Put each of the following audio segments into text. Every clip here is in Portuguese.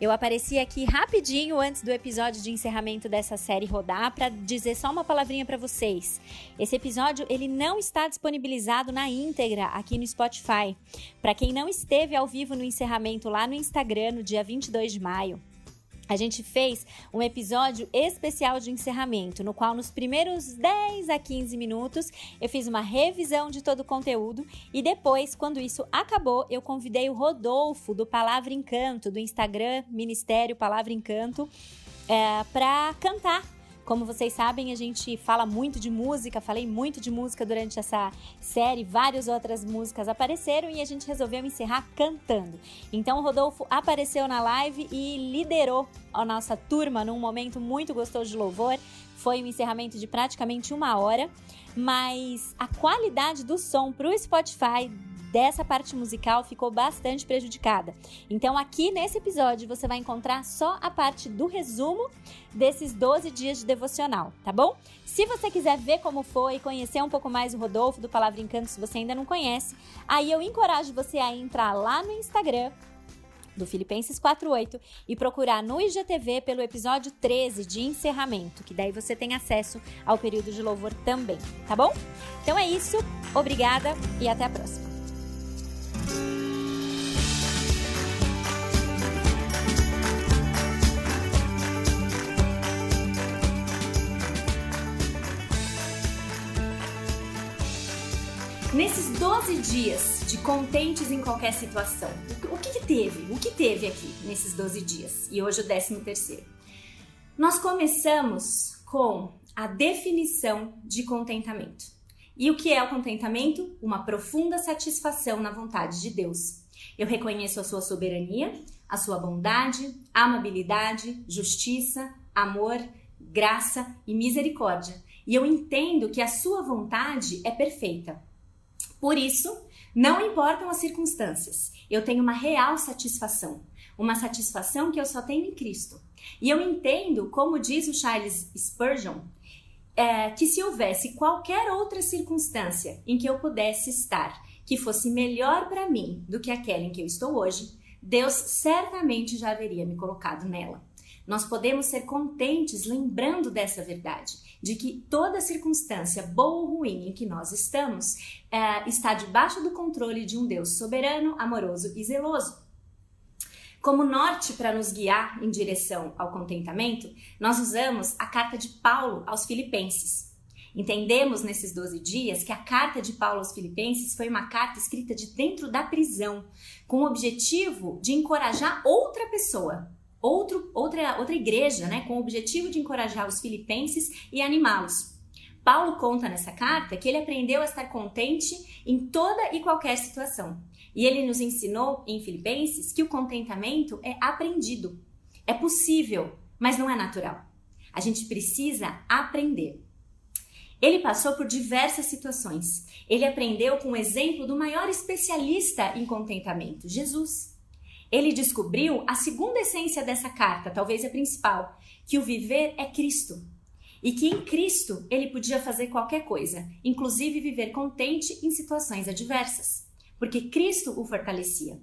Eu apareci aqui rapidinho antes do episódio de encerramento dessa série rodar para dizer só uma palavrinha para vocês. Esse episódio ele não está disponibilizado na íntegra aqui no Spotify. Para quem não esteve ao vivo no encerramento lá no Instagram no dia 22 de maio, a gente fez um episódio especial de encerramento, no qual nos primeiros 10 a 15 minutos eu fiz uma revisão de todo o conteúdo e depois, quando isso acabou, eu convidei o Rodolfo do Palavra Encanto, do Instagram Ministério Palavra Encanto, é, para cantar como vocês sabem, a gente fala muito de música, falei muito de música durante essa série, várias outras músicas apareceram e a gente resolveu encerrar cantando. Então o Rodolfo apareceu na live e liderou a nossa turma num momento muito gostoso de louvor. Foi um encerramento de praticamente uma hora, mas a qualidade do som para o Spotify dessa parte musical ficou bastante prejudicada. Então, aqui nesse episódio, você vai encontrar só a parte do resumo desses 12 dias de devocional, tá bom? Se você quiser ver como foi e conhecer um pouco mais o Rodolfo do Palavra Encanto, se você ainda não conhece, aí eu encorajo você a entrar lá no Instagram do Filipenses 48 e procurar no IGTV pelo episódio 13 de encerramento, que daí você tem acesso ao período de louvor também, tá bom? Então é isso, obrigada e até a próxima. Nesses 12 dias de contentes em qualquer situação, o que, que teve? O que teve aqui nesses 12 dias? E hoje o 13 terceiro. Nós começamos com a definição de contentamento. E o que é o contentamento? Uma profunda satisfação na vontade de Deus. Eu reconheço a sua soberania, a sua bondade, amabilidade, justiça, amor, graça e misericórdia. E eu entendo que a sua vontade é perfeita. Por isso, não importam as circunstâncias, eu tenho uma real satisfação, uma satisfação que eu só tenho em Cristo. E eu entendo, como diz o Charles Spurgeon, é, que se houvesse qualquer outra circunstância em que eu pudesse estar que fosse melhor para mim do que aquela em que eu estou hoje, Deus certamente já haveria me colocado nela. Nós podemos ser contentes lembrando dessa verdade, de que toda circunstância, boa ou ruim, em que nós estamos, é, está debaixo do controle de um Deus soberano, amoroso e zeloso. Como norte para nos guiar em direção ao contentamento, nós usamos a carta de Paulo aos Filipenses. Entendemos nesses 12 dias que a carta de Paulo aos Filipenses foi uma carta escrita de dentro da prisão, com o objetivo de encorajar outra pessoa, outro, outra, outra igreja, né, com o objetivo de encorajar os filipenses e animá-los. Paulo conta nessa carta que ele aprendeu a estar contente em toda e qualquer situação. E ele nos ensinou em Filipenses que o contentamento é aprendido. É possível, mas não é natural. A gente precisa aprender. Ele passou por diversas situações. Ele aprendeu com o exemplo do maior especialista em contentamento, Jesus. Ele descobriu a segunda essência dessa carta, talvez a principal, que o viver é Cristo. E que em Cristo ele podia fazer qualquer coisa, inclusive viver contente em situações adversas, porque Cristo o fortalecia.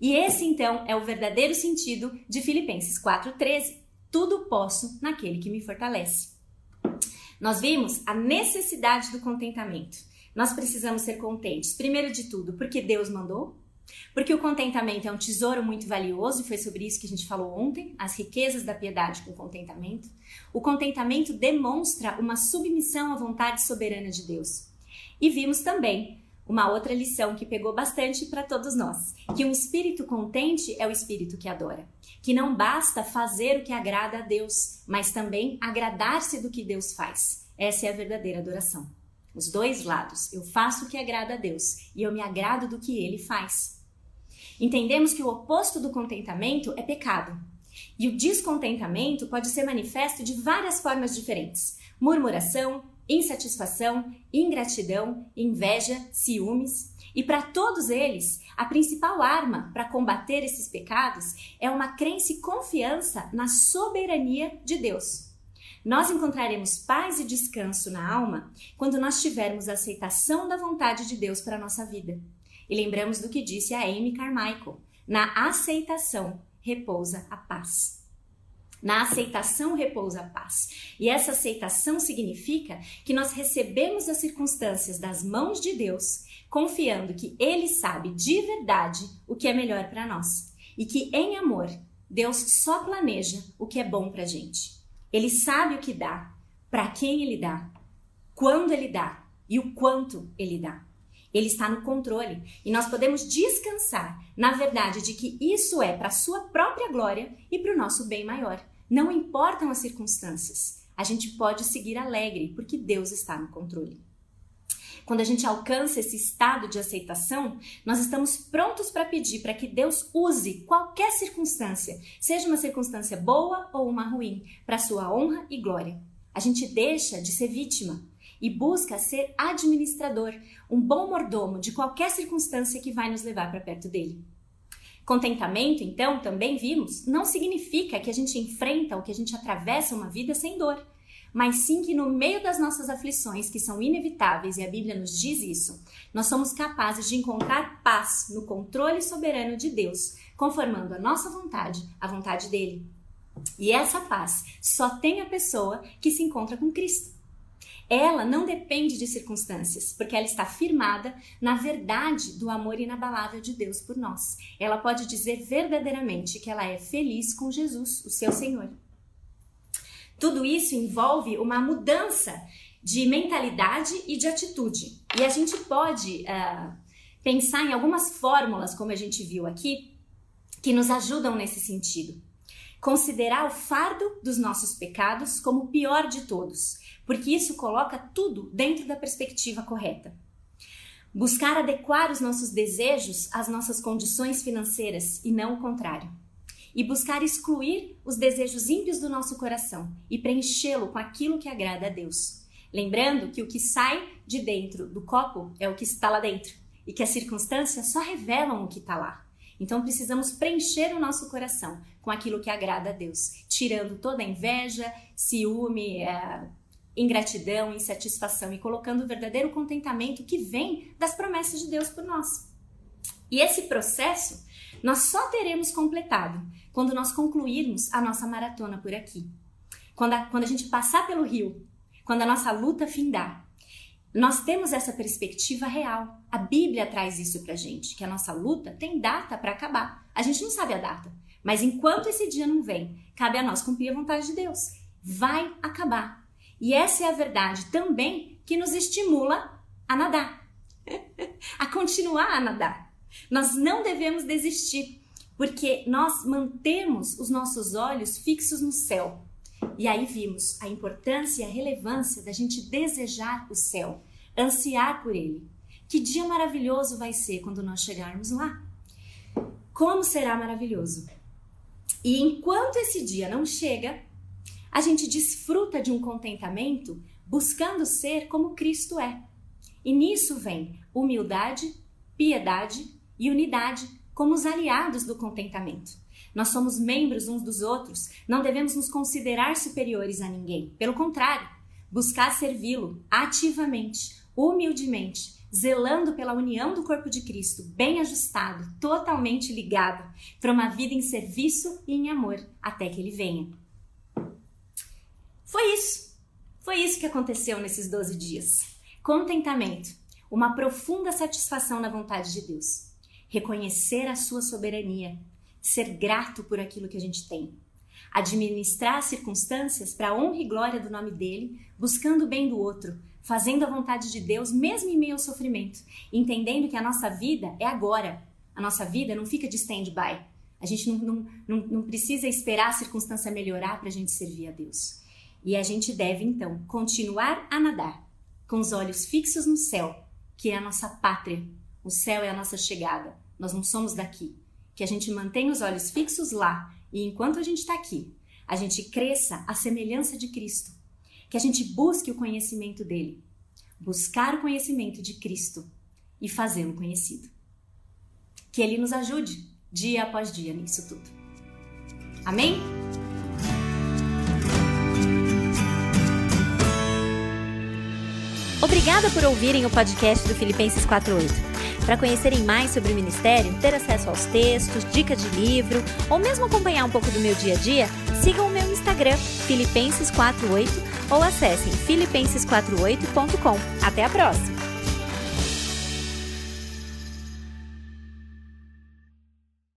E esse então é o verdadeiro sentido de Filipenses 4:13. Tudo posso naquele que me fortalece. Nós vimos a necessidade do contentamento. Nós precisamos ser contentes, primeiro de tudo, porque Deus mandou, porque o contentamento é um tesouro muito valioso, e foi sobre isso que a gente falou ontem, as riquezas da piedade com contentamento. O contentamento demonstra uma submissão à vontade soberana de Deus. E vimos também uma outra lição que pegou bastante para todos nós, que um espírito contente é o espírito que adora, que não basta fazer o que agrada a Deus, mas também agradar-se do que Deus faz. Essa é a verdadeira adoração. Os dois lados. Eu faço o que agrada a Deus e eu me agrado do que ele faz. Entendemos que o oposto do contentamento é pecado. E o descontentamento pode ser manifesto de várias formas diferentes: murmuração, insatisfação, ingratidão, inveja, ciúmes. E para todos eles, a principal arma para combater esses pecados é uma crença e confiança na soberania de Deus. Nós encontraremos paz e descanso na alma quando nós tivermos a aceitação da vontade de Deus para a nossa vida. E lembramos do que disse a Amy Carmichael: na aceitação repousa a paz. Na aceitação repousa a paz. E essa aceitação significa que nós recebemos as circunstâncias das mãos de Deus, confiando que Ele sabe de verdade o que é melhor para nós. E que em amor, Deus só planeja o que é bom para a gente. Ele sabe o que dá, para quem ele dá, quando ele dá e o quanto ele dá. Ele está no controle e nós podemos descansar na verdade de que isso é para a sua própria glória e para o nosso bem maior. Não importam as circunstâncias, a gente pode seguir alegre porque Deus está no controle. Quando a gente alcança esse estado de aceitação, nós estamos prontos para pedir para que Deus use qualquer circunstância, seja uma circunstância boa ou uma ruim, para sua honra e glória. A gente deixa de ser vítima e busca ser administrador, um bom mordomo de qualquer circunstância que vai nos levar para perto dele. Contentamento, então, também vimos, não significa que a gente enfrenta ou que a gente atravessa uma vida sem dor mas sim que no meio das nossas aflições, que são inevitáveis e a Bíblia nos diz isso, nós somos capazes de encontrar paz no controle soberano de Deus, conformando a nossa vontade à vontade dele. E essa paz só tem a pessoa que se encontra com Cristo. Ela não depende de circunstâncias, porque ela está firmada na verdade do amor inabalável de Deus por nós. Ela pode dizer verdadeiramente que ela é feliz com Jesus, o seu Senhor. Tudo isso envolve uma mudança de mentalidade e de atitude. E a gente pode uh, pensar em algumas fórmulas, como a gente viu aqui, que nos ajudam nesse sentido. Considerar o fardo dos nossos pecados como o pior de todos, porque isso coloca tudo dentro da perspectiva correta. Buscar adequar os nossos desejos às nossas condições financeiras e não o contrário e buscar excluir os desejos ímpios do nosso coração e preenchê-lo com aquilo que agrada a Deus. Lembrando que o que sai de dentro do copo é o que está lá dentro e que as circunstâncias só revelam o que está lá. Então precisamos preencher o nosso coração com aquilo que agrada a Deus, tirando toda inveja, ciúme, é, ingratidão, insatisfação e colocando o verdadeiro contentamento que vem das promessas de Deus por nós. E esse processo nós só teremos completado quando nós concluirmos a nossa maratona por aqui. Quando a, quando a gente passar pelo rio, quando a nossa luta findar. Nós temos essa perspectiva real. A Bíblia traz isso pra gente, que a nossa luta tem data para acabar. A gente não sabe a data, mas enquanto esse dia não vem, cabe a nós cumprir a vontade de Deus. Vai acabar. E essa é a verdade também que nos estimula a nadar, a continuar a nadar. Nós não devemos desistir porque nós mantemos os nossos olhos fixos no céu. E aí vimos a importância e a relevância da gente desejar o céu, ansiar por ele. Que dia maravilhoso vai ser quando nós chegarmos lá? Como será maravilhoso! E enquanto esse dia não chega, a gente desfruta de um contentamento buscando ser como Cristo é. E nisso vem humildade, piedade e unidade como os aliados do contentamento. Nós somos membros uns dos outros, não devemos nos considerar superiores a ninguém. Pelo contrário, buscar servi-lo ativamente, humildemente, zelando pela união do corpo de Cristo, bem ajustado, totalmente ligado, para uma vida em serviço e em amor até que ele venha. Foi isso. Foi isso que aconteceu nesses 12 dias. Contentamento, uma profunda satisfação na vontade de Deus reconhecer a sua soberania, ser grato por aquilo que a gente tem, administrar as circunstâncias para a honra e glória do nome dele, buscando o bem do outro, fazendo a vontade de Deus mesmo em meio ao sofrimento, entendendo que a nossa vida é agora. A nossa vida não fica de stand-by. A gente não, não, não, não precisa esperar a circunstância melhorar para a gente servir a Deus. E a gente deve, então, continuar a nadar, com os olhos fixos no céu, que é a nossa pátria, o céu é a nossa chegada. Nós não somos daqui. Que a gente mantenha os olhos fixos lá e enquanto a gente está aqui, a gente cresça à semelhança de Cristo, que a gente busque o conhecimento dele, buscar o conhecimento de Cristo e fazê-lo conhecido. Que ele nos ajude dia após dia nisso tudo. Amém? Obrigada por ouvirem o podcast do Filipenses 48. Para conhecerem mais sobre o ministério, ter acesso aos textos, dicas de livro ou mesmo acompanhar um pouco do meu dia a dia, sigam o meu Instagram, Filipenses48, ou acessem filipenses48.com. Até a próxima!